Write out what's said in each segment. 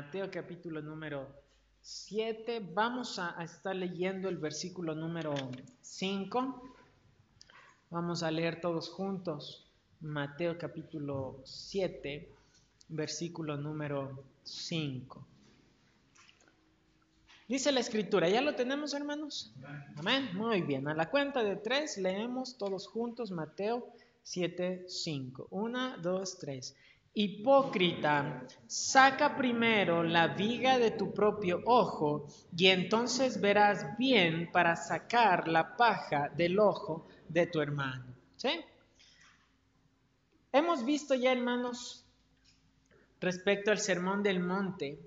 Mateo capítulo número 7. Vamos a, estar leyendo el versículo número 5. Vamos a leer todos juntos Mateo capítulo 7, versículo número 5. Dice la escritura, ¿ya lo tenemos hermanos? Amén. Muy bien, a la cuenta de tres leemos todos juntos Mateo 7, 5. Una, dos, tres. Hipócrita, saca primero la viga de tu propio ojo y entonces verás bien para sacar la paja del ojo de tu hermano. ¿Sí? Hemos visto ya, hermanos, respecto al sermón del monte,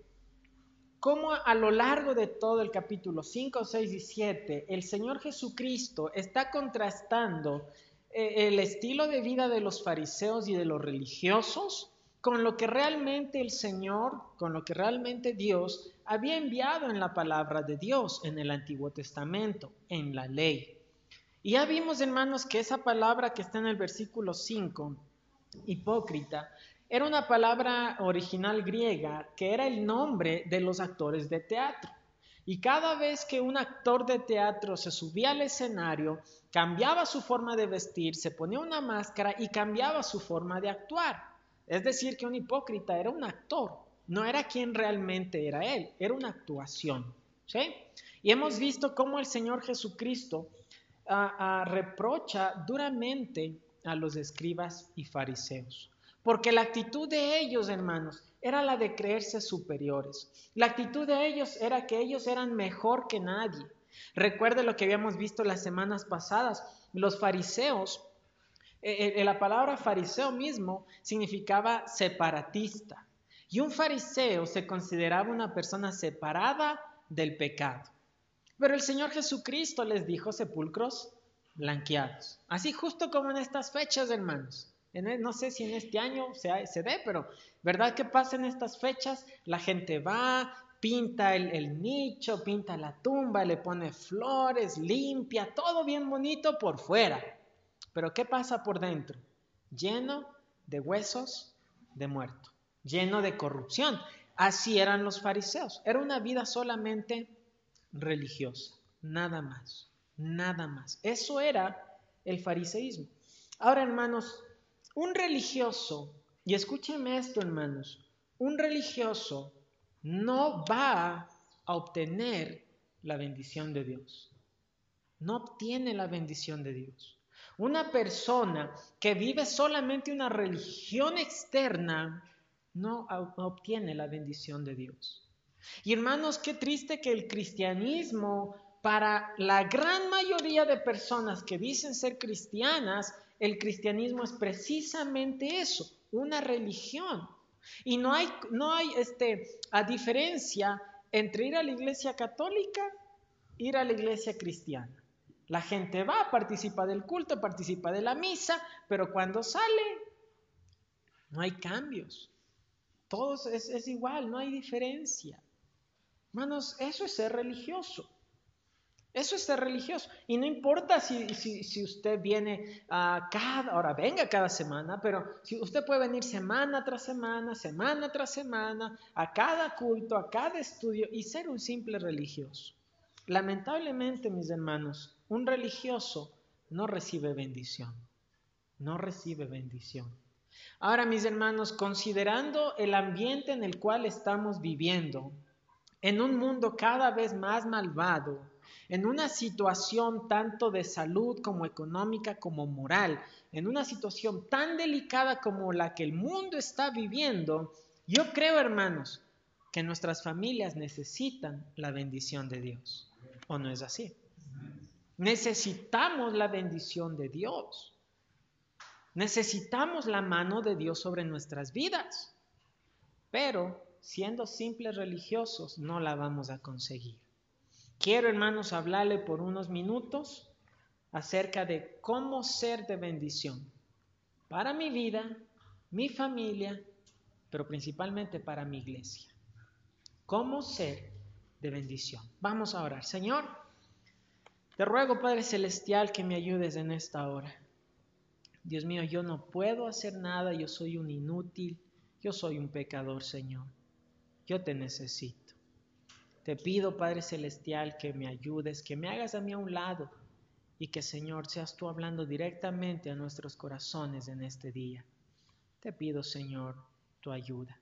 cómo a lo largo de todo el capítulo 5, 6 y 7, el Señor Jesucristo está contrastando eh, el estilo de vida de los fariseos y de los religiosos con lo que realmente el Señor, con lo que realmente Dios había enviado en la palabra de Dios en el Antiguo Testamento, en la ley. Y ya vimos, hermanos, que esa palabra que está en el versículo 5, hipócrita, era una palabra original griega que era el nombre de los actores de teatro. Y cada vez que un actor de teatro se subía al escenario, cambiaba su forma de vestir, se ponía una máscara y cambiaba su forma de actuar. Es decir, que un hipócrita era un actor, no era quien realmente era él, era una actuación. ¿sí? Y hemos visto cómo el Señor Jesucristo ah, ah, reprocha duramente a los escribas y fariseos. Porque la actitud de ellos, hermanos, era la de creerse superiores. La actitud de ellos era que ellos eran mejor que nadie. Recuerde lo que habíamos visto las semanas pasadas. Los fariseos, eh, eh, la palabra fariseo mismo significaba separatista. Y un fariseo se consideraba una persona separada del pecado. Pero el Señor Jesucristo les dijo sepulcros blanqueados. Así justo como en estas fechas, hermanos. E, no sé si en este año se, se dé, pero ¿verdad que pasa en estas fechas? La gente va, pinta el, el, nicho, pinta la tumba, le pone flores, limpia, todo bien bonito por fuera. Pero ¿qué pasa por dentro? Lleno de huesos de muerto, lleno de corrupción. Así eran los fariseos. Era una vida solamente religiosa, nada más, nada más. Eso era el fariseísmo. Ahora, hermanos, un religioso, y escúchenme esto hermanos, un religioso no va a obtener la bendición de Dios. No obtiene la bendición de Dios. Una persona que vive solamente una religión externa no obtiene la bendición de Dios. Y hermanos, qué triste que el cristianismo, para la gran mayoría de personas que dicen ser cristianas, el cristianismo es precisamente eso, una religión. Y no hay, no hay este, a diferencia entre ir a la iglesia católica, ir a la iglesia cristiana. La gente va, participa del culto, participa de la misa, pero cuando sale, no hay cambios. Todo es, igual, no hay diferencia. Hermanos, eso es ser religioso. Eso es ser religioso. Y no importa si, si, usted viene a cada, ahora venga cada semana, pero si usted puede venir semana tras semana, semana tras semana, a cada culto, a cada estudio y ser un simple religioso. Lamentablemente, mis hermanos, un religioso no recibe bendición. No recibe bendición. Ahora, mis hermanos, considerando el ambiente en el cual estamos viviendo, en un mundo cada vez más malvado, en una situación tanto de salud como económica como moral, en una situación tan delicada como la que el mundo está viviendo, yo creo, hermanos, que nuestras familias necesitan la bendición de Dios. ¿O no es así? Necesitamos la bendición de Dios. Necesitamos la mano de Dios sobre nuestras vidas. Pero siendo simples religiosos no la vamos a conseguir. Quiero, hermanos, hablarle por unos minutos acerca de cómo ser de bendición para mi vida, mi familia, pero principalmente para mi iglesia. ¿Cómo ser de bendición? Vamos a orar. Señor, te ruego, Padre Celestial, que me ayudes en esta hora. Dios mío, yo no puedo hacer nada, yo soy un inútil, yo soy un pecador, Señor. Yo te necesito. Te pido, Padre Celestial, que me ayudes, que me hagas a mí a un lado y que, Señor, seas tú hablando directamente a nuestros corazones en este día. Te pido, Señor, tu ayuda.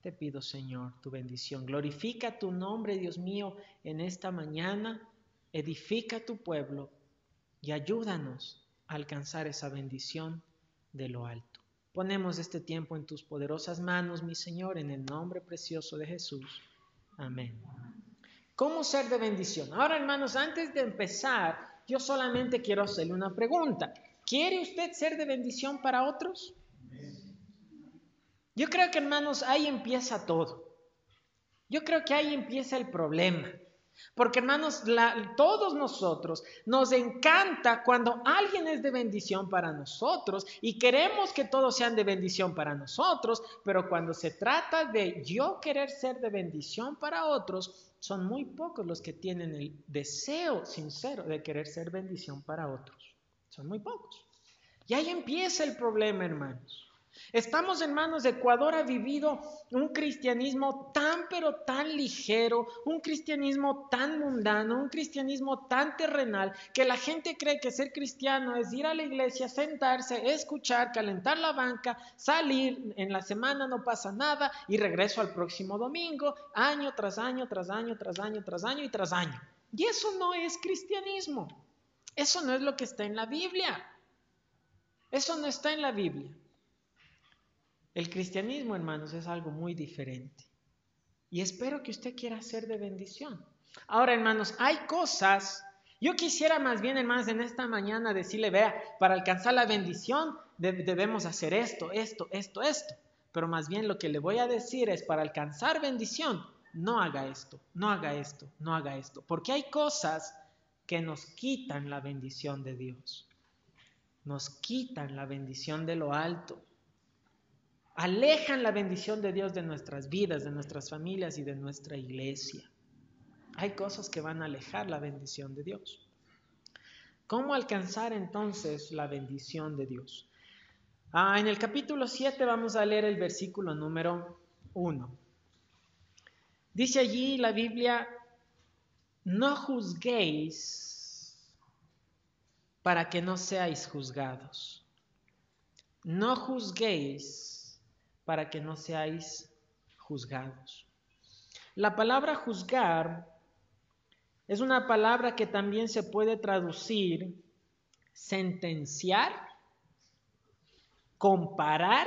Te pido, Señor, tu bendición. Glorifica tu nombre, Dios mío, en esta mañana. Edifica tu pueblo y ayúdanos a alcanzar esa bendición de lo alto. Ponemos este tiempo en tus poderosas manos, mi Señor, en el nombre precioso de Jesús. Amén. ¿Cómo ser de bendición? Ahora, hermanos, antes de empezar, yo solamente quiero hacerle una pregunta. ¿Quiere usted ser de bendición para otros? Yo creo que, hermanos, ahí empieza todo. Yo creo que ahí empieza el problema. Porque hermanos, todos nosotros nos encanta cuando alguien es de bendición para nosotros y queremos que todos sean de bendición para nosotros, pero cuando se trata de yo querer ser de bendición para otros, son muy pocos los que tienen el deseo sincero de querer ser bendición para otros. Son muy pocos. Y ahí empieza el problema, hermanos. Estamos en manos de Ecuador, ha vivido un cristianismo tan pero tan ligero, un cristianismo tan mundano, un cristianismo tan terrenal, que la gente cree que ser cristiano es ir a la iglesia, sentarse, escuchar, calentar la banca, salir, en la semana no pasa nada y regreso al próximo domingo, año tras año, tras año, tras año, tras año y tras año. Y eso no es cristianismo. Eso no es lo que está en la Biblia. Eso no está en la Biblia. El cristianismo, hermanos, es algo muy diferente. Y espero que usted quiera ser de bendición. Ahora, hermanos, hay cosas, yo quisiera más bien, hermanos, en esta mañana decirle, vea, para alcanzar la bendición debemos hacer esto, esto, esto, esto. Pero más bien lo que le voy a decir es, para alcanzar bendición, no haga esto, no haga esto, no haga esto. Porque hay cosas que nos quitan la bendición de Dios. Nos quitan la bendición de lo alto alejan la bendición de Dios de nuestras vidas, de nuestras familias y de nuestra iglesia. Hay cosas que van a alejar la bendición de Dios. ¿Cómo alcanzar entonces la bendición de Dios? Ah, en el capítulo 7 vamos a leer el versículo número 1. Dice allí la Biblia, no juzguéis para que no seáis juzgados. No juzguéis para que no seáis juzgados. La palabra juzgar es una palabra que también se puede traducir sentenciar, comparar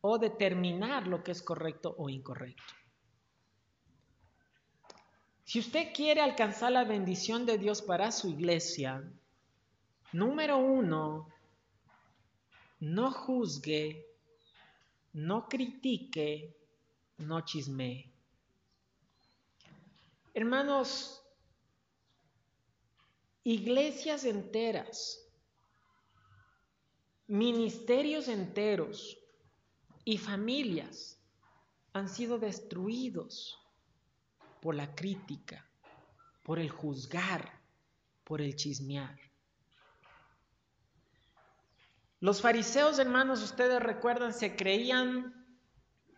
o determinar lo que es correcto o incorrecto. Si usted quiere alcanzar la bendición de Dios para su iglesia, número uno, no juzgue no critique, no chisme. Hermanos, iglesias enteras, ministerios enteros y familias han sido destruidos por la crítica, por el juzgar, por el chismear. Los fariseos, hermanos, ustedes recuerdan, se creían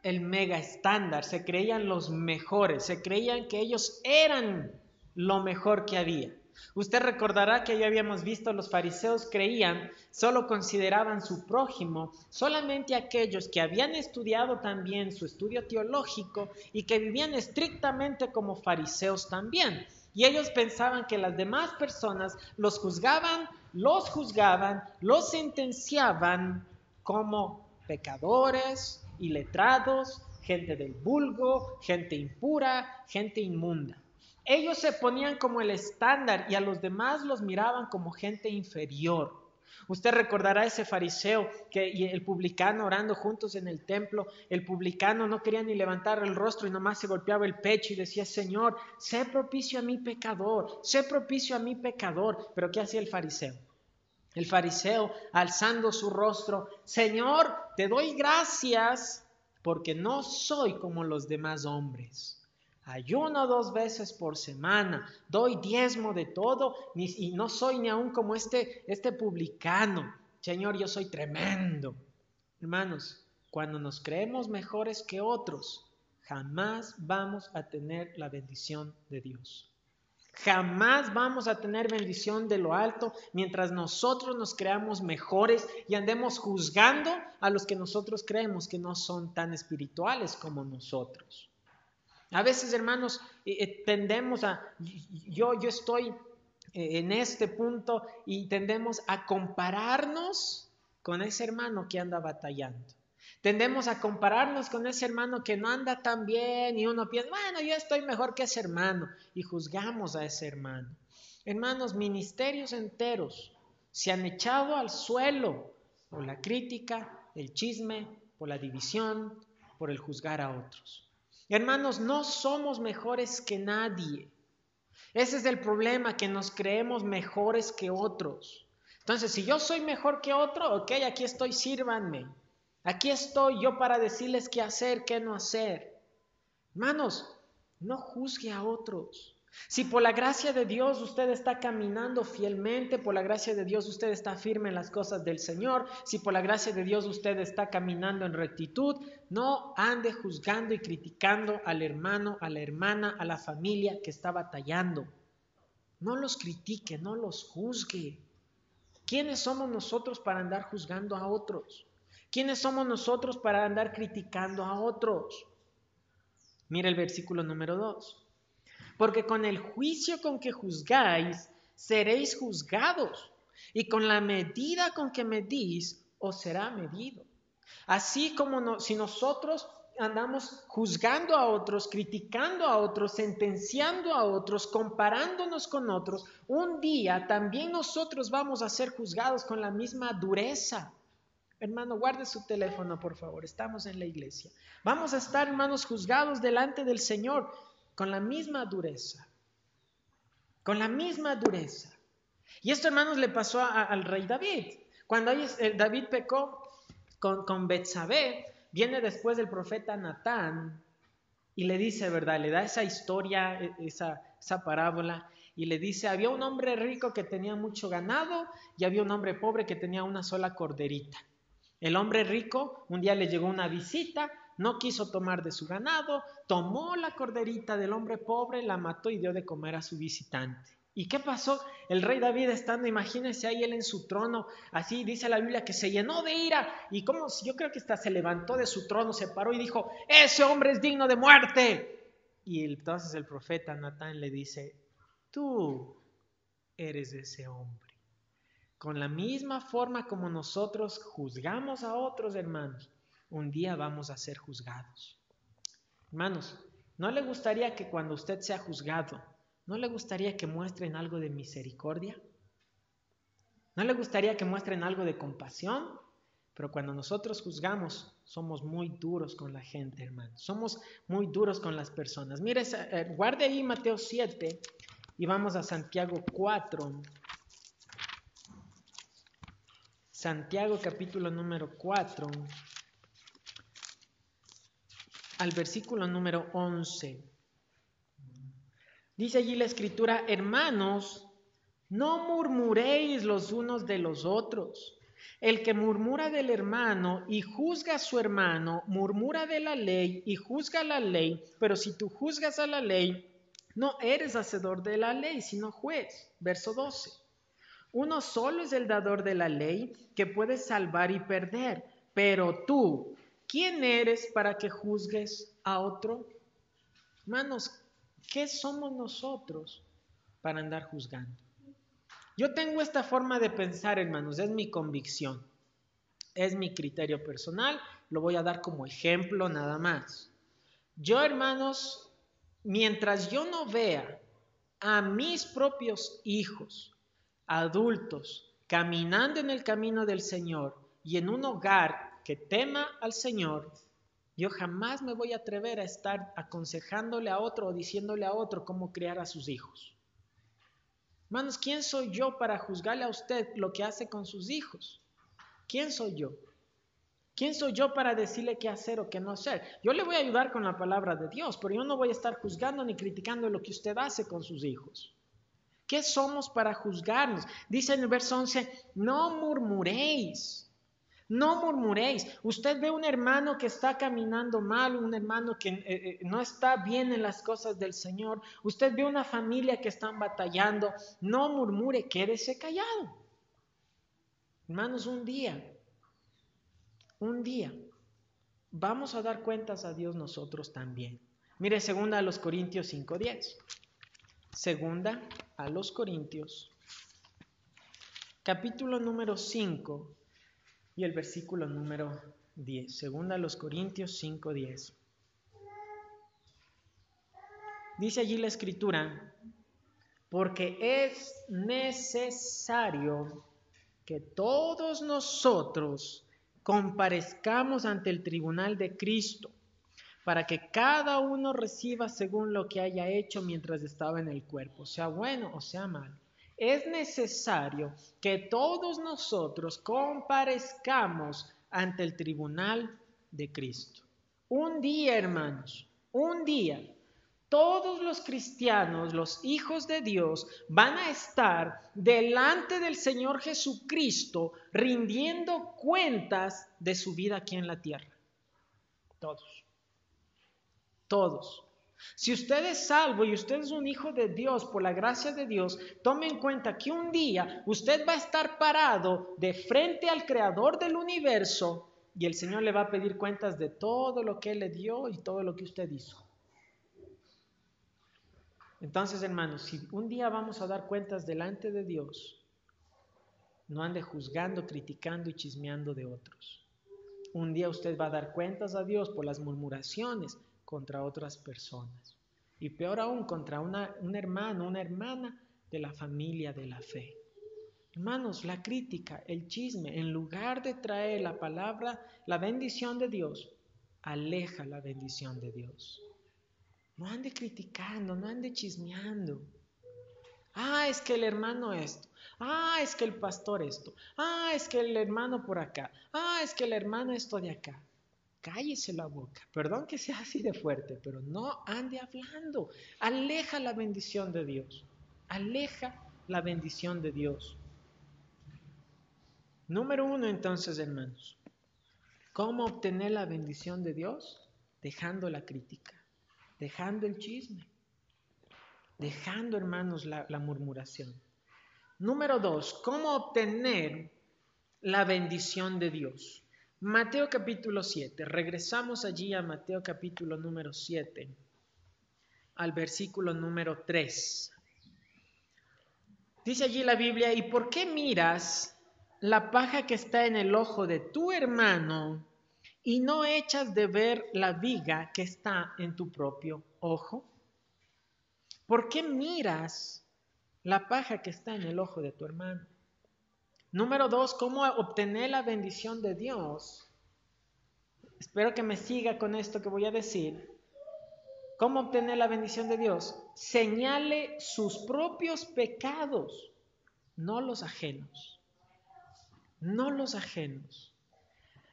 el mega estándar, se creían los mejores, se creían que ellos eran lo mejor que había. Usted recordará que ya habíamos visto, los fariseos creían, solo consideraban su prójimo solamente aquellos que habían estudiado también su estudio teológico y que vivían estrictamente como fariseos también. Y ellos pensaban que las demás personas los juzgaban los juzgaban, los sentenciaban como pecadores, iletrados, gente del vulgo, gente impura, gente inmunda. Ellos se ponían como el estándar y a los demás los miraban como gente inferior. Usted recordará ese fariseo que, y el publicano orando juntos en el templo. El publicano no quería ni levantar el rostro y nomás se golpeaba el pecho y decía, Señor, sé propicio a mi pecador, sé propicio a mi pecador. Pero ¿qué hacía el fariseo? El fariseo, alzando su rostro, Señor, te doy gracias porque no soy como los demás hombres. ayuno dos veces por semana, doy diezmo de todo y no soy ni aún como este, este publicano. Señor, yo soy tremendo. Hermanos, cuando nos creemos mejores que otros, jamás vamos a tener la bendición de Dios. Jamás vamos a tener bendición de lo alto mientras nosotros nos creamos mejores y andemos juzgando a los que nosotros creemos que no son tan espirituales como nosotros. A veces, hermanos, eh, eh, tendemos a, yo, yo estoy eh, en este punto y tendemos a compararnos con ese hermano que anda batallando. Tendemos a compararnos con ese hermano que no anda tan bien y uno piensa, bueno, yo estoy mejor que ese hermano y juzgamos a ese hermano. Hermanos, ministerios enteros se han echado al suelo por la crítica, el chisme, por la división, por el juzgar a otros. Hermanos, no somos mejores que nadie. Ese es el problema, que nos creemos mejores que otros. Entonces, si yo soy mejor que otro, ok, aquí estoy, sírvanme. Aquí estoy yo para decirles qué hacer, qué no hacer. Hermanos, no juzgue a otros. Si por la gracia de Dios usted está caminando fielmente, por la gracia de Dios usted está firme en las cosas del Señor, si por la gracia de Dios usted está caminando en rectitud, no ande juzgando y criticando al hermano, a la hermana, a la familia que está batallando. No los critique, no los juzgue. ¿Quiénes somos nosotros para andar juzgando a otros? ¿Quiénes somos nosotros para andar criticando a otros? Mira el versículo número 2. Porque con el juicio con que juzgáis, seréis juzgados, y con la medida con que medís, os será medido. Así como si nosotros andamos juzgando a otros, criticando a otros, sentenciando a otros, comparándonos con otros, un día también nosotros vamos a ser juzgados con la misma dureza. Hermano, guarde su teléfono, por favor. Estamos en la iglesia. Vamos a estar, hermanos, juzgados delante del Señor con la misma dureza. Con la misma dureza. Y esto, hermanos, le pasó al rey David. Cuando eh, David pecó con, con viene después el profeta Natán y le dice, ¿verdad? Le da esa historia, e, esa, esa parábola y le dice, había un hombre rico que tenía mucho ganado y había un hombre pobre que tenía una sola corderita. El hombre rico un día le llegó una visita, no quiso tomar de su ganado, tomó la corderita del hombre pobre, la mató y dio de comer a su visitante. ¿Y qué pasó? El rey David estando, imagínense ahí él en su trono, así dice la Biblia que se llenó de ira y como yo creo que hasta se levantó de su trono, se paró y dijo, ese hombre es digno de muerte. Y entonces el profeta Natán le dice, tú eres ese hombre. Con la misma forma como nosotros juzgamos a otros hermanos, un día vamos a ser juzgados. Hermanos, ¿no le gustaría que cuando usted sea juzgado, no le gustaría que muestren algo de misericordia? ¿No le gustaría que muestren algo de compasión? Pero cuando nosotros juzgamos, somos muy duros con la gente, hermanos. Somos muy duros con las personas. Mire, eh, guarde ahí Mateo 7 y vamos a Santiago 4. Santiago capítulo número 4 al versículo número 11. Dice allí la escritura, hermanos, no murmuréis los unos de los otros. El que murmura del hermano y juzga a su hermano, murmura de la ley y juzga la ley, pero si tú juzgas a la ley, no eres hacedor de la ley, sino juez. Verso 12. Uno solo es el dador de la ley que puede salvar y perder. Pero tú, ¿quién eres para que juzgues a otro? Hermanos, ¿qué somos nosotros para andar juzgando? Yo tengo esta forma de pensar, hermanos, es mi convicción, es mi criterio personal, lo voy a dar como ejemplo nada más. Yo, hermanos, mientras yo no vea a mis propios hijos adultos caminando en el camino del Señor y en un hogar que tema al Señor, yo jamás me voy a atrever a estar aconsejándole a otro o diciéndole a otro cómo criar a sus hijos. Hermanos, ¿quién soy yo para juzgarle a usted lo que hace con sus hijos? ¿Quién soy yo? ¿Quién soy yo para decirle qué hacer o qué no hacer? Yo le voy a ayudar con la palabra de Dios, pero yo no voy a estar juzgando ni criticando lo que usted hace con sus hijos. ¿Qué somos para juzgarnos? Dice en el verso 11, no murmuréis, no murmuréis. Usted ve un hermano que está caminando mal, un hermano que eh, eh, no está bien en las cosas del Señor. Usted ve una familia que están batallando. No murmure, quédese callado. Hermanos, un día, un día, vamos a dar cuentas a Dios nosotros también. Mire, segunda a los Corintios 5.10. Segunda a los Corintios, capítulo número 5 y el versículo número 10. Segunda a los Corintios 5.10. Dice allí la escritura, porque es necesario que todos nosotros comparezcamos ante el tribunal de Cristo, para que cada uno reciba según lo que haya hecho mientras estaba en el cuerpo, sea bueno o sea malo. Es necesario que todos nosotros comparezcamos ante el tribunal de Cristo. Un día, hermanos, un día todos los cristianos, los hijos de Dios, van a estar delante del Señor Jesucristo rindiendo cuentas de su vida aquí en la tierra. Todos. Todos. Si usted es salvo y usted es un hijo de Dios por la gracia de Dios, tome en cuenta que un día usted va a estar parado de frente al creador del universo y el Señor le va a pedir cuentas de todo lo que Él le dio y todo lo que usted hizo. Entonces, hermanos, si un día vamos a dar cuentas delante de Dios, no ande juzgando, criticando y chismeando de otros. Un día usted va a dar cuentas a Dios por las murmuraciones contra otras personas. Y peor aún, contra una, un hermano, una hermana de la familia de la fe. Hermanos, la crítica, el chisme, en lugar de traer la palabra, la bendición de Dios, aleja la bendición de Dios. No ande criticando, no ande chismeando. Ah, es que el hermano esto. Ah, es que el pastor esto. Ah, es que el hermano por acá. Ah, es que el hermano esto de acá. Cállese la boca. Perdón que sea así de fuerte, pero no ande hablando. Aleja la bendición de Dios. Aleja la bendición de Dios. Número uno, entonces, hermanos. ¿Cómo obtener la bendición de Dios? Dejando la crítica dejando el chisme, dejando, hermanos, la, murmuración. Número dos, ¿cómo obtener la bendición de Dios? Mateo capítulo 7, regresamos allí a Mateo capítulo número 7, al versículo número 3. Dice allí la Biblia, ¿y por qué miras la paja que está en el ojo de tu hermano y no echas de ver la viga que está en tu propio ojo? ¿Por qué miras la paja que está en el ojo de tu hermano? Número dos, ¿cómo obtener la bendición de Dios? Espero que me siga con esto que voy a decir. ¿Cómo obtener la bendición de Dios? Señale sus propios pecados, no los ajenos. No los ajenos.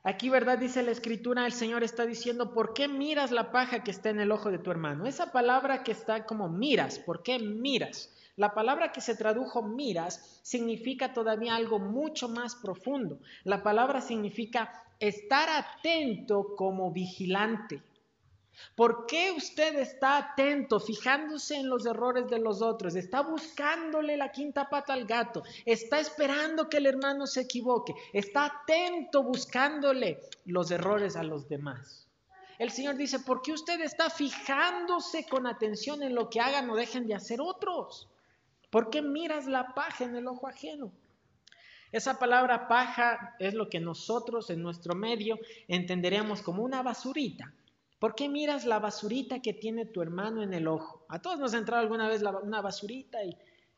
Aquí, ¿verdad? Dice la escritura, el Señor está diciendo, ¿por qué miras la paja que está en el ojo de tu hermano? Esa palabra que está como miras, ¿por qué miras? La palabra que se tradujo miras significa todavía algo mucho más profundo. La palabra significa estar atento como vigilante. ¿Por qué usted está atento, fijándose en los errores de los otros? Está buscándole la quinta pata al gato. Está esperando que el hermano se equivoque. Está atento buscándole los errores a los demás. El Señor dice, ¿por qué usted está fijándose con atención en lo que hagan o dejen de hacer otros? ¿Por qué miras la paja en el ojo ajeno? Esa palabra paja es lo que nosotros en nuestro medio entenderemos como una basurita ¿Por qué miras la basurita que tiene tu hermano en el ojo? A todos nos ha entrado alguna vez una basurita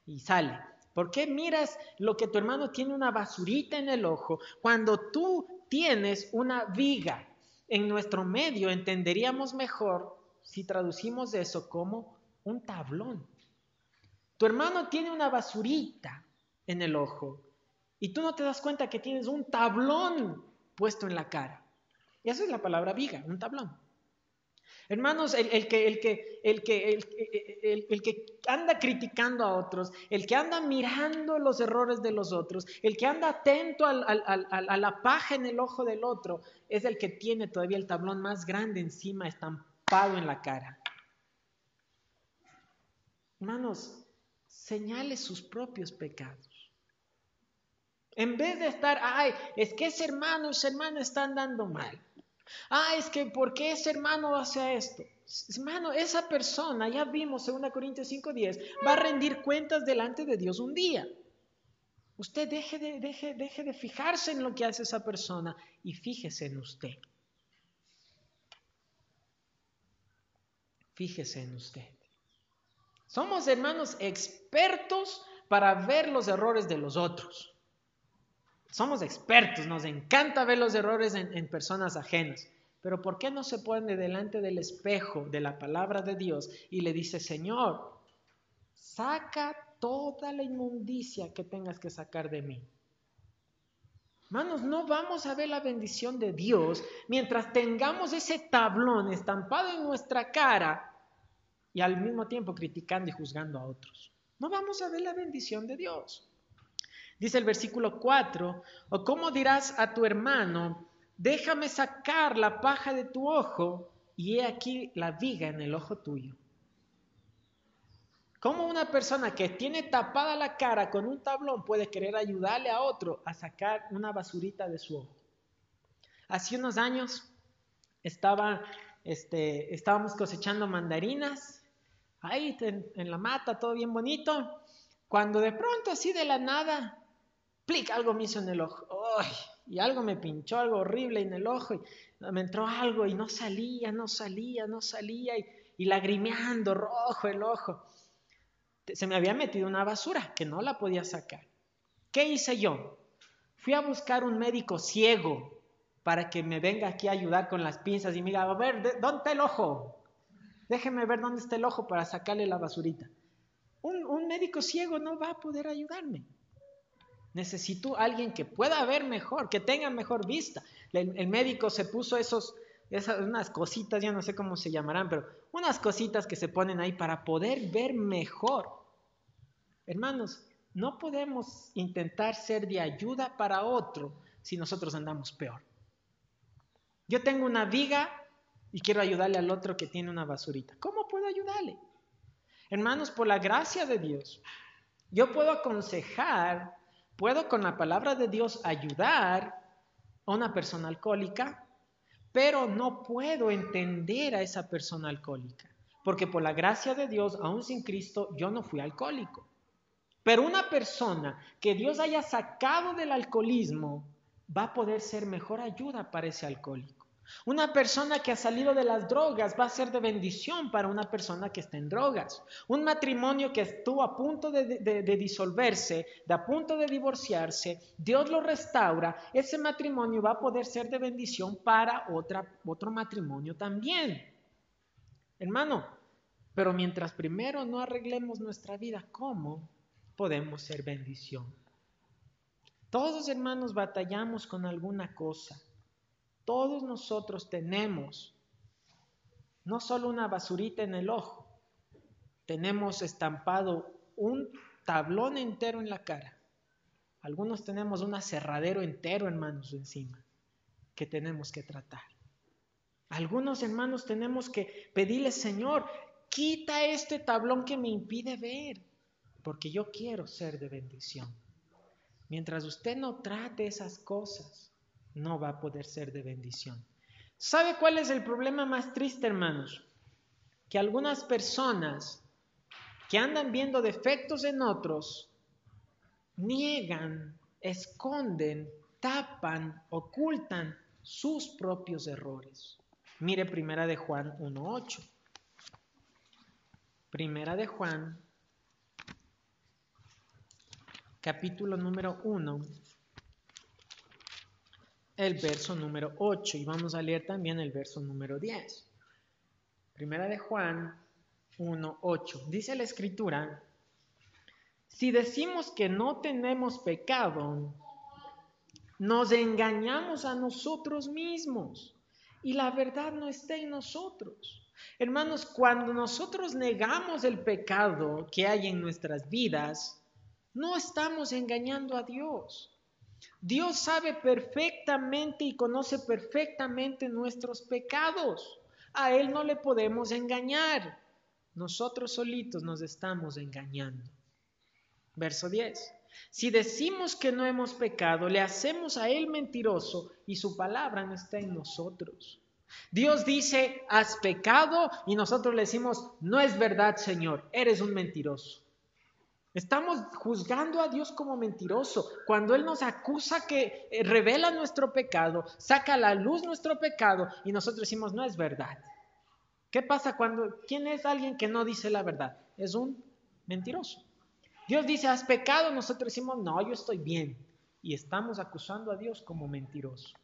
y, sale. ¿Por qué miras lo que tu hermano tiene una basurita en el ojo cuando tú tienes una viga? En nuestro medio entenderíamos mejor si traducimos eso como un tablón. Tu hermano tiene una basurita en el ojo y tú no te das cuenta que tienes un tablón puesto en la cara. Esa es la palabra viga, un tablón. Hermanos, el, el, que anda criticando a otros, el que anda mirando los errores de los otros, el que anda atento a la paja en el ojo del otro, es el que tiene todavía el tablón más grande encima, estampado en la cara. Hermanos, señale sus propios pecados. En vez de estar, ay, es que ese hermano, ese hermano está andando mal. Ah, es que ¿por qué ese hermano hace esto? Hermano, esa persona, ya vimos en 2 Corintios 5:10, va a rendir cuentas delante de Dios un día. Usted deje de, deje, deje de fijarse en lo que hace esa persona y fíjese en usted. Fíjese en usted. Somos hermanos expertos para ver los errores de los otros. Somos expertos, nos encanta ver los errores en, personas ajenas. Pero ¿por qué no se pone delante del espejo de la palabra de Dios y le dice, Señor, saca toda la inmundicia que tengas que sacar de mí? Hermanos, no vamos a ver la bendición de Dios mientras tengamos ese tablón estampado en nuestra cara y al mismo tiempo criticando y juzgando a otros. No vamos a ver la bendición de Dios. Dice el versículo 4, o cómo dirás a tu hermano, déjame sacar la paja de tu ojo y he aquí la viga en el ojo tuyo. ¿Cómo una persona que tiene tapada la cara con un tablón puede querer ayudarle a otro a sacar una basurita de su ojo? Hace unos años este, estábamos cosechando mandarinas, ahí en, la mata, todo bien bonito, cuando de pronto así de la nada plic, algo me hizo en el ojo. y algo me pinchó, algo horrible en el ojo. Y me entró algo y no salía, no salía, no salía. Y, y lagrimeando, rojo el ojo. Se me había metido una basura que no la podía sacar. ¿Qué hice yo? Fui a buscar un médico ciego para que me venga aquí a ayudar con las pinzas y me diga, a ver, ¿dónde está el ojo? Déjeme ver dónde está el ojo para sacarle la basurita. Un, un médico ciego no va a poder ayudarme. Necesito alguien que pueda ver mejor, que tenga mejor vista. El, médico se puso esos, esas, unas cositas, ya no sé cómo se llamarán, pero unas cositas que se ponen ahí para poder ver mejor. Hermanos, no podemos intentar ser de ayuda para otro si nosotros andamos peor. Yo tengo una viga y quiero ayudarle al otro que tiene una basurita. ¿Cómo puedo ayudarle? Hermanos, por la gracia de Dios, yo puedo aconsejar Puedo con la palabra de Dios ayudar a una persona alcohólica, pero no puedo entender a esa persona alcohólica, porque por la gracia de Dios, aún sin Cristo, yo no fui alcohólico. Pero una persona que Dios haya sacado del alcoholismo va a poder ser mejor ayuda para ese alcohólico. Una persona que ha salido de las drogas va a ser de bendición para una persona que está en drogas. Un matrimonio que estuvo a punto de, disolverse, de a punto de divorciarse, Dios lo restaura, ese matrimonio va a poder ser de bendición para otra, otro matrimonio también. Hermano, pero mientras primero no arreglemos nuestra vida, ¿cómo podemos ser bendición? Todos hermanos batallamos con alguna cosa. Todos nosotros tenemos no solo una basurita en el ojo, tenemos estampado un tablón entero en la cara. Algunos tenemos un aserradero entero, hermanos, encima, que tenemos que tratar. Algunos hermanos tenemos que pedirle, Señor, quita este tablón que me impide ver, porque yo quiero ser de bendición. Mientras usted no trate esas cosas, no va a poder ser de bendición. ¿Sabe cuál es el problema más triste, hermanos? Que algunas personas que andan viendo defectos en otros, niegan, esconden, tapan, ocultan sus propios errores. Mire primera de Juan 1.8. Primera de Juan, capítulo número 1 el verso número 8 y vamos a leer también el verso número 10. Primera de Juan 1, 8. Dice la escritura, si decimos que no tenemos pecado, nos engañamos a nosotros mismos y la verdad no está en nosotros. Hermanos, cuando nosotros negamos el pecado que hay en nuestras vidas, no estamos engañando a Dios. Dios sabe perfectamente y conoce perfectamente nuestros pecados. A Él no le podemos engañar. Nosotros solitos nos estamos engañando. Verso 10. Si decimos que no hemos pecado, le hacemos a Él mentiroso y su palabra no está en nosotros. Dios dice, has pecado y nosotros le decimos, no es verdad, Señor, eres un mentiroso. Estamos juzgando a Dios como mentiroso. Cuando Él nos acusa que eh, revela nuestro pecado, saca a la luz nuestro pecado y nosotros decimos, no es verdad. ¿Qué pasa cuando, quién es alguien que no dice la verdad? Es un mentiroso. Dios dice, has pecado, nosotros decimos, no, yo estoy bien. Y estamos acusando a Dios como mentiroso.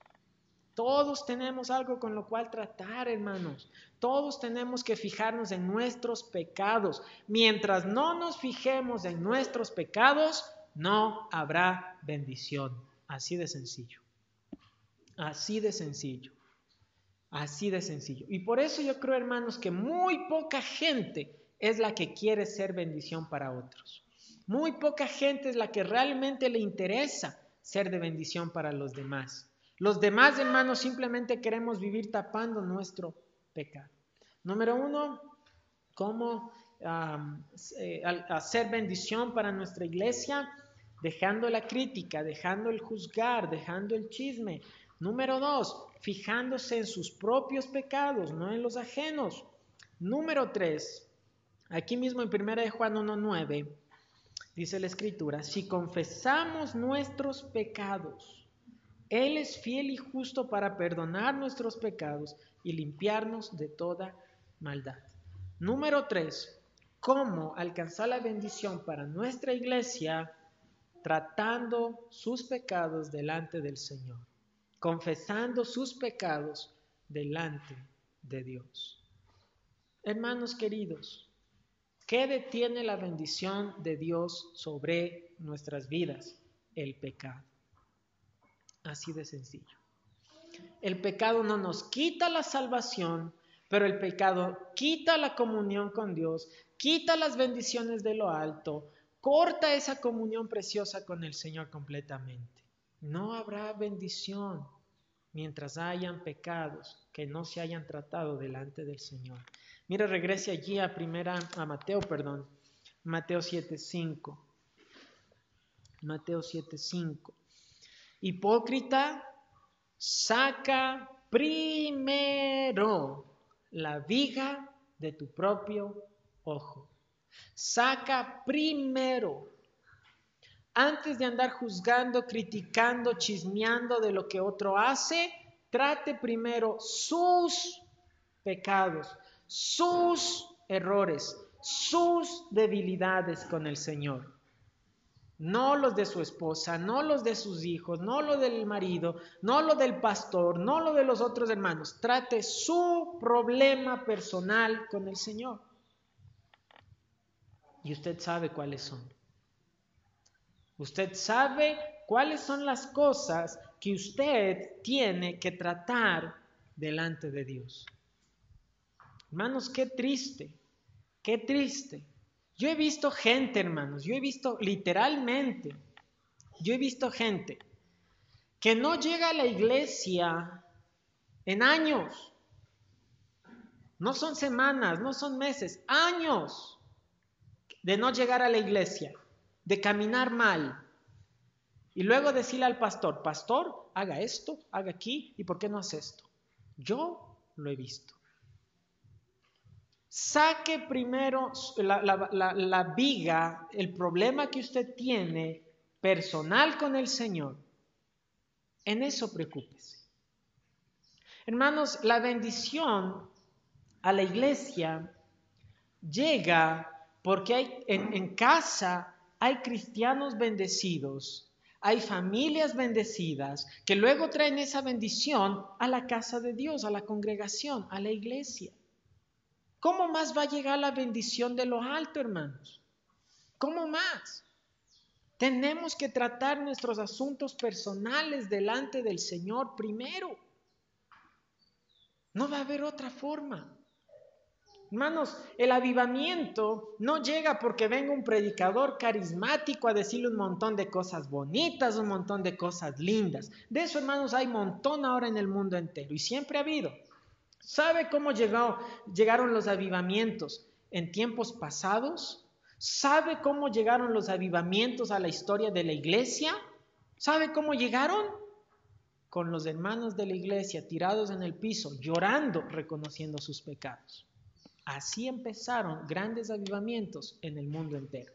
Todos tenemos algo con lo cual tratar, hermanos. Todos tenemos que fijarnos en nuestros pecados. Mientras no nos fijemos en nuestros pecados, no habrá bendición. Así de sencillo. Así de sencillo. Así de sencillo. Y por eso yo creo, hermanos, que muy poca gente es la que quiere ser bendición para otros. Muy poca gente es la que realmente le interesa ser de bendición para los demás. Los demás hermanos simplemente queremos vivir tapando nuestro pecado. Número uno, cómo eh, hacer bendición para nuestra iglesia, dejando la crítica, dejando el juzgar, dejando el chisme. Número dos, fijándose en sus propios pecados, no en los ajenos. Número tres, aquí mismo en 1 de Juan 1.9, dice la escritura, si confesamos nuestros pecados, él es fiel y justo para perdonar nuestros pecados y limpiarnos de toda maldad. Número tres, ¿cómo alcanzar la bendición para nuestra iglesia? Tratando sus pecados delante del Señor, confesando sus pecados delante de Dios. Hermanos queridos, ¿qué detiene la bendición de Dios sobre nuestras vidas? El pecado. Así de sencillo. El pecado no nos quita la salvación, pero el pecado quita la comunión con Dios, quita las bendiciones de lo alto, corta esa comunión preciosa con el Señor completamente. No habrá bendición mientras hayan pecados que no se hayan tratado delante del Señor. Mira, regrese allí a primera a Mateo, perdón. Mateo 7:5. Mateo 7:5. Hipócrita, saca primero la viga de tu propio ojo. Saca primero. Antes de andar juzgando, criticando, chismeando de lo que otro hace, trate primero sus pecados, sus errores, sus debilidades con el Señor no los de su esposa, no los de sus hijos, no lo del marido, no lo del pastor, no lo de los otros hermanos. Trate su problema personal con el Señor. Y usted sabe cuáles son. Usted sabe cuáles son las cosas que usted tiene que tratar delante de Dios. Hermanos, qué triste, qué triste yo he visto gente, hermanos, yo he visto literalmente, yo he visto gente que no llega a la iglesia en años. No son semanas, no son meses, años de no llegar a la iglesia, de caminar mal. Y luego decirle al pastor, pastor, haga esto, haga aquí, ¿y por qué no hace esto? Yo lo he visto. Saque primero la, viga, el problema que usted tiene personal con el Señor. En eso preocúpese. Hermanos, la bendición a la iglesia llega porque hay, en, en casa hay cristianos bendecidos, hay familias bendecidas que luego traen esa bendición a la casa de Dios, a la congregación, a la iglesia. ¿Cómo más va a llegar la bendición de lo alto, hermanos? ¿Cómo más? Tenemos que tratar nuestros asuntos personales delante del Señor primero. No va a haber otra forma. Hermanos, el avivamiento no llega porque venga un predicador carismático a decirle un montón de cosas bonitas, un montón de cosas lindas. De eso, hermanos, hay montón ahora en el mundo entero y siempre ha habido. ¿Sabe cómo llegaron los avivamientos en tiempos pasados? ¿Sabe cómo llegaron los avivamientos a la historia de la iglesia? ¿Sabe cómo llegaron? Con los hermanos de la iglesia tirados en el piso, llorando, reconociendo sus pecados. Así empezaron grandes avivamientos en el mundo entero.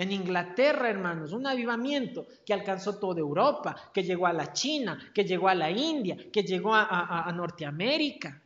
En Inglaterra, hermanos, un avivamiento que alcanzó toda Europa, que llegó a la China, que llegó a la India, que llegó a, Norteamérica.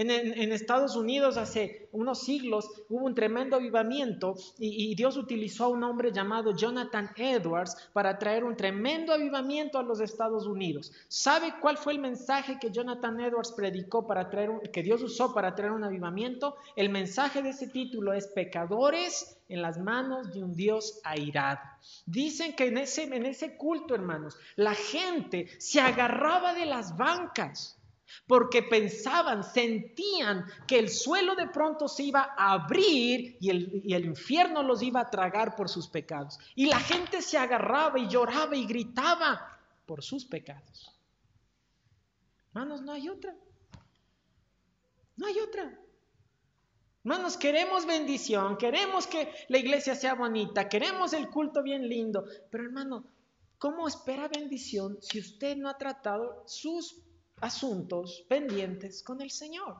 En, Estados Unidos hace unos siglos hubo un tremendo avivamiento y, Dios utilizó a un hombre llamado Jonathan Edwards para traer un tremendo avivamiento a los Estados Unidos. ¿Sabe cuál fue el mensaje que Jonathan Edwards predicó para traer, que Dios usó para traer un avivamiento? El mensaje de ese título es pecadores en las manos de un Dios airado. Dicen que en ese, en ese culto, hermanos, la gente se agarraba de las bancas porque pensaban, sentían que el suelo de pronto se iba a abrir y el, infierno los iba a tragar por sus pecados. Y la gente se agarraba y lloraba y gritaba por sus pecados. Hermanos, no hay otra. No hay otra. Hermanos, queremos bendición, queremos que la iglesia sea bonita, queremos el culto bien lindo, pero hermano, ¿cómo espera bendición si usted no ha tratado sus asuntos pendientes con el Señor.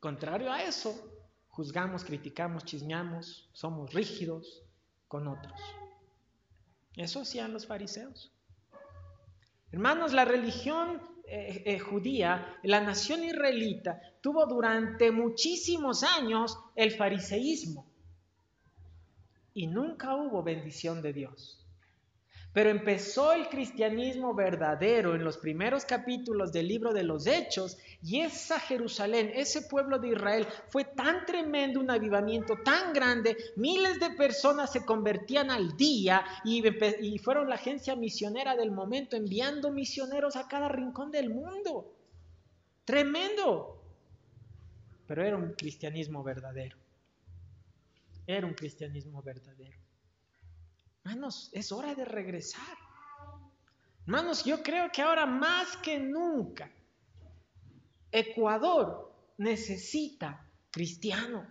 Contrario a eso, juzgamos, criticamos, chismeamos, somos rígidos con otros. Eso hacían los fariseos. Hermanos, la religión eh, eh, judía, la nación israelita, tuvo durante muchísimos años el fariseísmo y nunca hubo bendición de Dios. Pero empezó el cristianismo verdadero en los primeros capítulos del libro de los Hechos y esa Jerusalén, ese pueblo de Israel, fue tan tremendo un avivamiento, tan grande, miles de personas se convertían al día y, fueron la agencia misionera del momento enviando misioneros a cada rincón del mundo. Tremendo. Pero era un cristianismo verdadero. Era un cristianismo verdadero. Hermanos, es hora de regresar. Hermanos, yo creo que ahora más que nunca Ecuador necesita cristianos.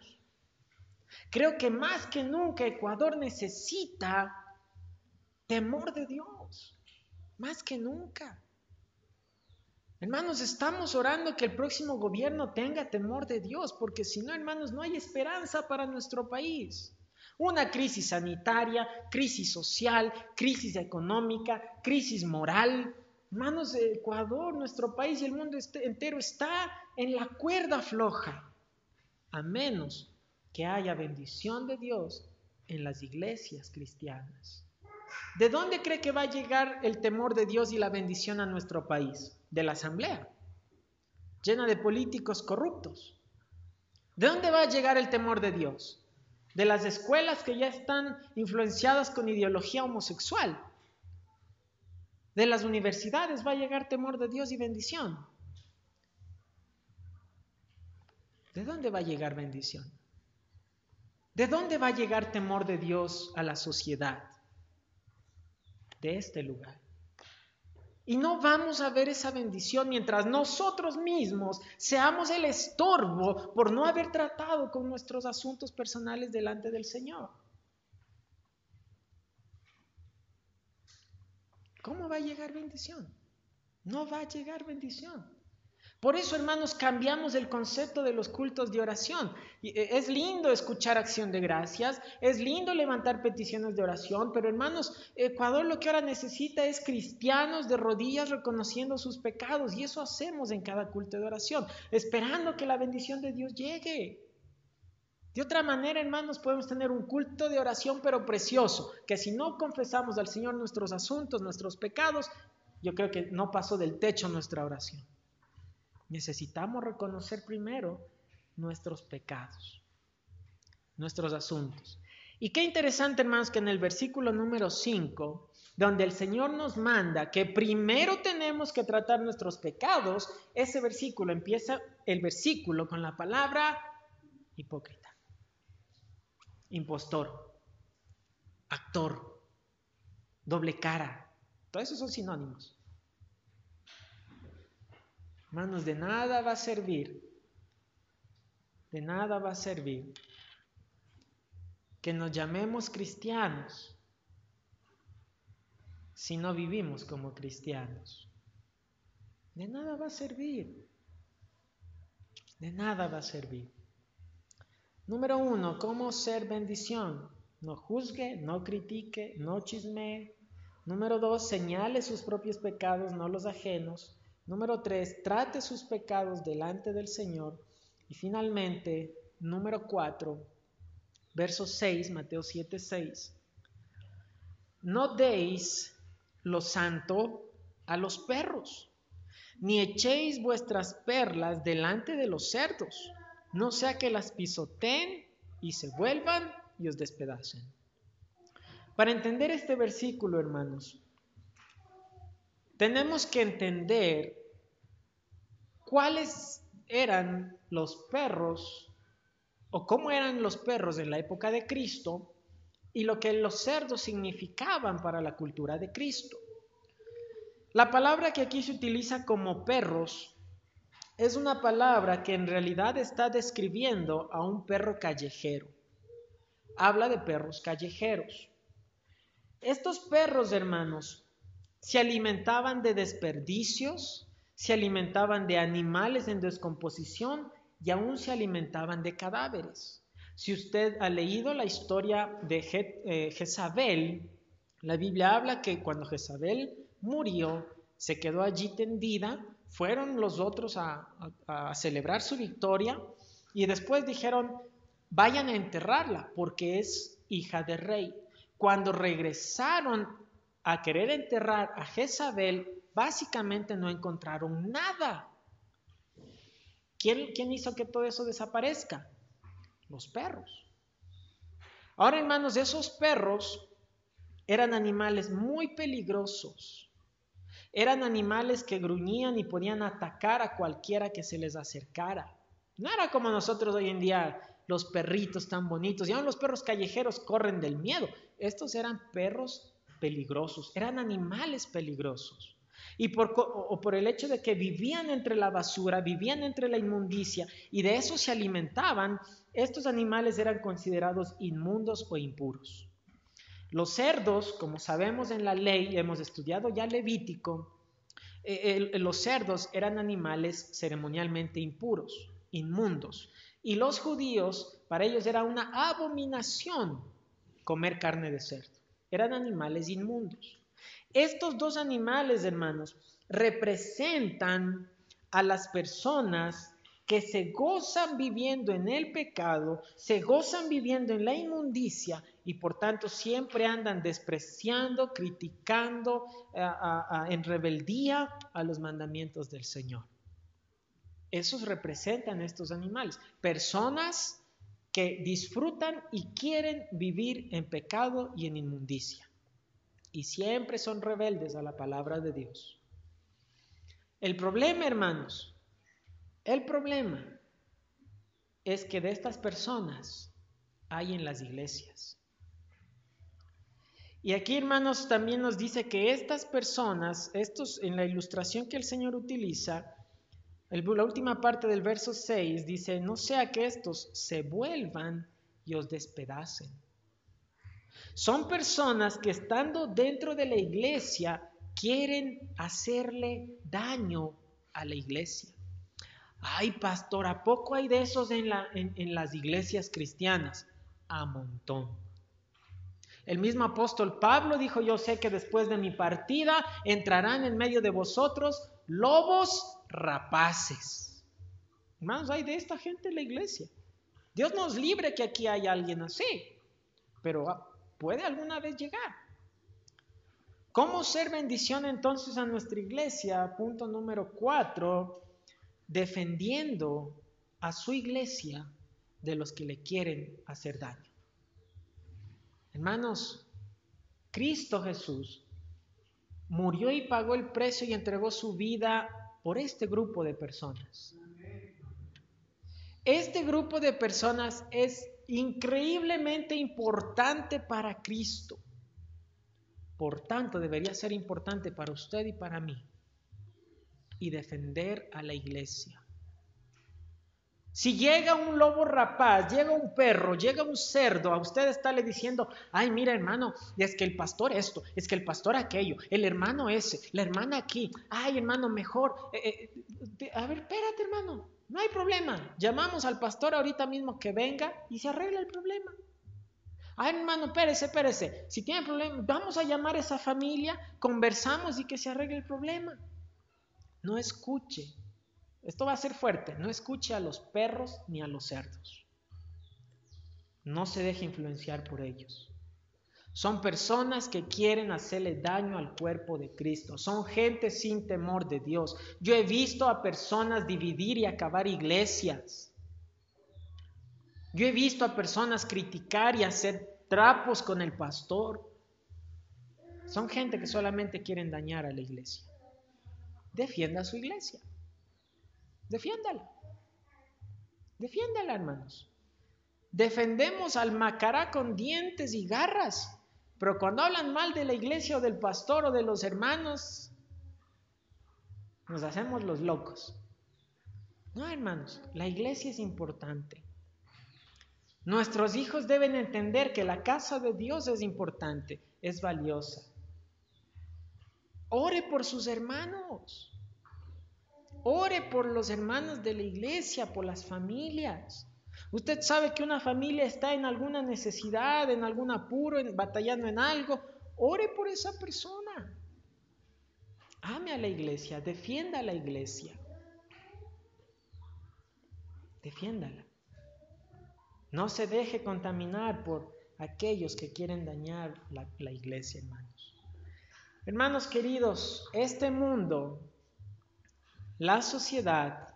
Creo que más que nunca Ecuador necesita temor de Dios. Más que nunca. Hermanos, estamos orando que el próximo gobierno tenga temor de Dios, porque si no, hermanos, no hay esperanza para nuestro país. Una crisis sanitaria, crisis social, crisis económica, crisis moral. Hermanos Ecuador, nuestro país y el mundo este, entero está en la cuerda floja, a menos que haya bendición de Dios en las iglesias cristianas. ¿De dónde cree que va a llegar el temor de Dios y la bendición a nuestro país? De la asamblea, llena de políticos corruptos. ¿De dónde va a llegar el temor de Dios? De las escuelas que ya están influenciadas con ideología homosexual. De las universidades va a llegar temor de Dios y bendición. ¿De dónde va a llegar bendición? ¿De dónde va a llegar temor de Dios a la sociedad? De este lugar. Y no vamos a ver esa bendición mientras nosotros mismos seamos el estorbo por no haber tratado con nuestros asuntos personales delante del Señor. ¿Cómo va a llegar bendición? No va a llegar bendición. Por eso, hermanos, cambiamos el concepto de los cultos de oración. Eh, es lindo escuchar acción de gracias, es lindo levantar peticiones de oración, pero hermanos, Ecuador lo que ahora necesita es cristianos de rodillas reconociendo sus pecados y eso hacemos en cada culto de oración, esperando que la bendición de Dios llegue. De otra manera, hermanos, podemos tener un culto de oración, pero precioso, que si no confesamos al Señor nuestros asuntos, nuestros pecados, yo creo que no pasó del techo nuestra oración necesitamos reconocer primero nuestros pecados, nuestros asuntos. Y qué interesante, hermanos, que en el versículo número 5 donde el Señor nos manda que primero tenemos que tratar nuestros pecados, ese versículo empieza el versículo con la palabra hipócrita, impostor, actor, doble cara. Todos esos son sinónimos. Hermanos, de nada va a servir, de nada va a servir que nos llamemos cristianos si no vivimos como cristianos. De nada va a servir. De nada va a servir. Número uno, ¿cómo ser bendición? No juzgue, no critique, no chismee. Número dos, señale sus propios pecados, no los ajenos. Número tres, trate sus pecados delante del Señor. Y finalmente, número cuatro, verso 6, Mateo 7, 6. No deis lo santo a los perros, ni echéis vuestras perlas delante de los cerdos, no sea que las pisoteen y se vuelvan y os despedacen. Para entender este versículo, hermanos, tenemos que entender cuáles eran los perros o cómo eran los perros en la época de Cristo y lo que los cerdos significaban para la cultura de Cristo. La palabra que aquí se utiliza como perros es una palabra que en realidad está describiendo a un perro callejero. Habla de perros callejeros. Estos perros, hermanos, se alimentaban de desperdicios, se alimentaban de animales en descomposición y aún se alimentaban de cadáveres. Si usted ha leído la historia de eh, Jezabel, la Biblia habla que cuando Jezabel murió, se quedó allí tendida, fueron los otros a, a celebrar su victoria y después dijeron, vayan a enterrarla porque es hija de rey. Cuando regresaron a querer enterrar a Jezabel, básicamente no encontraron nada. ¿Quién, ¿Quién, hizo que todo eso desaparezca? los perros. Ahora, hermanos, esos perros eran animales muy peligrosos. Eran animales que gruñían y podían atacar a cualquiera que se les acercara. No era como nosotros hoy en día, los perritos tan bonitos. Y aún los perros callejeros corren del miedo. Estos eran perros peligrosos, eran animales peligrosos. Y por, o por el hecho de que vivían entre la basura, vivían entre la inmundicia y de eso se alimentaban, estos animales eran considerados inmundos o impuros. Los cerdos, como sabemos en la ley, hemos estudiado ya Levítico, eh, los cerdos eran animales ceremonialmente impuros, inmundos. Y los judíos, para ellos era una abominación comer carne de cerdo. Eran animales inmundos. Estos dos animales, hermanos, representan a las personas que se gozan viviendo en el pecado, se gozan viviendo en la inmundicia y por tanto siempre andan despreciando, criticando, en rebeldía a los mandamientos del Señor. Esos representan estos animales, personas que disfrutan y quieren vivir en pecado y en inmundicia. Y siempre son rebeldes a la palabra de Dios. El problema, hermanos, el problema es que de estas personas hay en las iglesias. Y aquí, hermanos, también nos dice que estas personas, estos en la ilustración que el Señor utiliza, la última parte del verso 6 dice, no sea que estos se vuelvan y os despedacen. Son personas que estando dentro de la iglesia quieren hacerle daño a la iglesia. Ay, pastor, ¿a poco hay de esos en, en las iglesias cristianas? A montón. El mismo apóstol Pablo dijo, yo sé que después de mi partida entrarán en medio de vosotros lobos rapaces. Hermanos, hay de esta gente en la iglesia. Dios nos libre que aquí haya alguien así, pero ah, puede alguna vez llegar. ¿Cómo ser bendición entonces a nuestra iglesia? Punto número cuatro defendiendo a su iglesia de los que le quieren hacer daño. Hermanos, Cristo Jesús murió y pagó el precio y entregó su vida por este grupo de personas. Este grupo de personas es increíblemente importante para Cristo. Por tanto, debería ser importante para usted y para mí. Y defender a la iglesia. Si llega un lobo rapaz, llega un perro, llega un cerdo, a usted está le diciendo, ay, mira hermano, es que el pastor esto, es que el pastor aquello, el hermano ese, la hermana aquí, ay hermano, mejor. Eh, eh, a ver, espérate hermano, no hay problema. Llamamos al pastor ahorita mismo que venga y se arregla el problema. Ay hermano, espérese, espérese. Si tiene problema, vamos a llamar a esa familia, conversamos y que se arregle el problema. No escuche esto va a ser fuerte. No escuche a los perros ni a los cerdos. No se deje influenciar por ellos. Son personas que quieren hacerle daño al cuerpo de Cristo. Son gente sin temor de Dios. Yo he visto a personas dividir y acabar iglesias. Yo he visto a personas criticar y hacer trapos con el pastor. Son gente que solamente quieren dañar a la iglesia. Defienda a su iglesia. Defiéndala. Defiéndala, hermanos. Defendemos al macará con dientes y garras, pero cuando hablan mal de la iglesia o del pastor o de los hermanos, nos hacemos los locos. No, hermanos, la iglesia es importante. Nuestros hijos deben entender que la casa de Dios es importante, es valiosa. Ore por sus hermanos. Ore por los hermanos de la iglesia, por las familias. Usted sabe que una familia está en alguna necesidad, en algún apuro, batallando en algo. Ore por esa persona. Ame a la iglesia, defienda a la iglesia. Defiéndala. No se deje contaminar por aquellos que quieren dañar la, la iglesia, hermanos. Hermanos queridos, este mundo la sociedad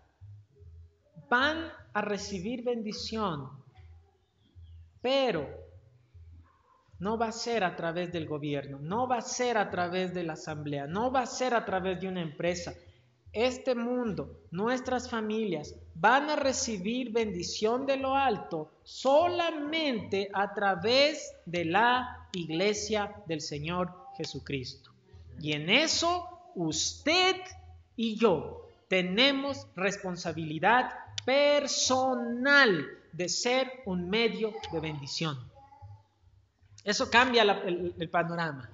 van a recibir bendición, pero no va a ser a través del gobierno, no va a ser a través de la asamblea, no va a ser a través de una empresa. Este mundo, nuestras familias, van a recibir bendición de lo alto solamente a través de la iglesia del Señor Jesucristo. Y en eso usted y yo tenemos responsabilidad personal de ser un medio de bendición. Eso cambia el, panorama.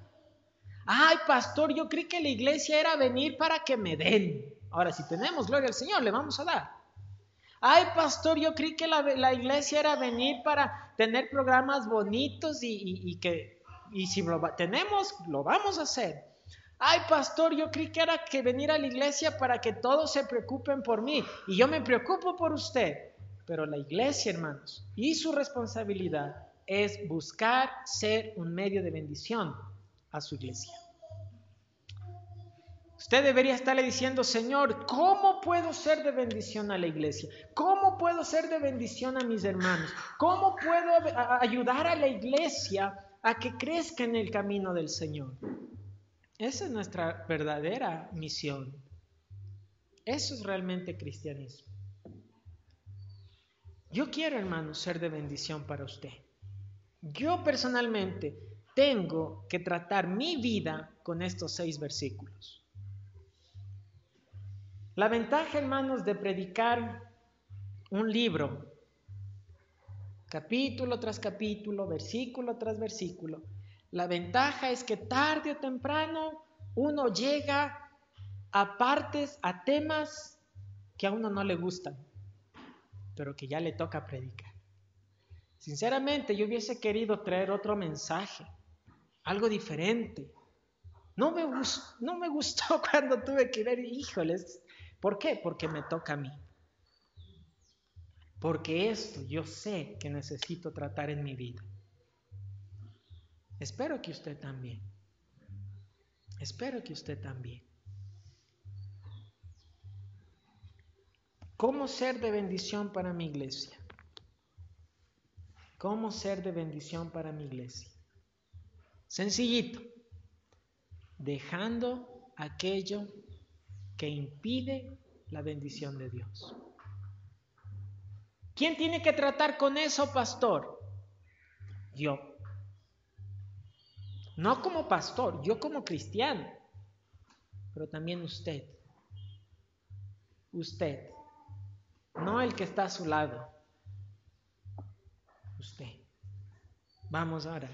Ay, pastor, yo creí que la iglesia era venir para que me den. Ahora, si tenemos gloria al Señor, le vamos a dar. Ay, pastor, yo creí que la, iglesia era venir para tener programas bonitos y, que, y si lo tenemos, lo vamos a hacer. Ay, pastor, yo creí que era que venir a la iglesia para que todos se preocupen por mí. Y yo me preocupo por usted. Pero la iglesia, hermanos, y su responsabilidad es buscar ser un medio de bendición a su iglesia. Usted debería estarle diciendo, Señor, ¿cómo puedo ser de bendición a la iglesia? ¿Cómo puedo ser de bendición a mis hermanos? ¿Cómo puedo ayudar a la iglesia a que crezca en el camino del Señor? Esa es nuestra verdadera misión. Eso es realmente cristianismo. Yo quiero, hermanos, ser de bendición para usted. Yo personalmente tengo que tratar mi vida con estos seis versículos. La ventaja, hermanos, de predicar un libro, capítulo tras capítulo, versículo tras versículo, la ventaja es que tarde o temprano uno llega a partes, a temas que a uno no le gustan, pero que ya le toca predicar. Sinceramente, yo hubiese querido traer otro mensaje, algo diferente. No me, gustó, cuando tuve que ver, híjoles, ¿por qué? Porque me toca a mí. Porque esto yo sé que necesito tratar en mi vida. Espero que usted también. Espero que usted también. ¿Cómo ser de bendición para mi iglesia? ¿Cómo ser de bendición para mi iglesia? Sencillito. dejando aquello que impide la bendición de Dios. ¿Quién tiene que tratar con eso, pastor? Yo. No como pastor, yo como cristiano, pero también usted. Usted, no el que está a su lado. Usted. Vamos ahora.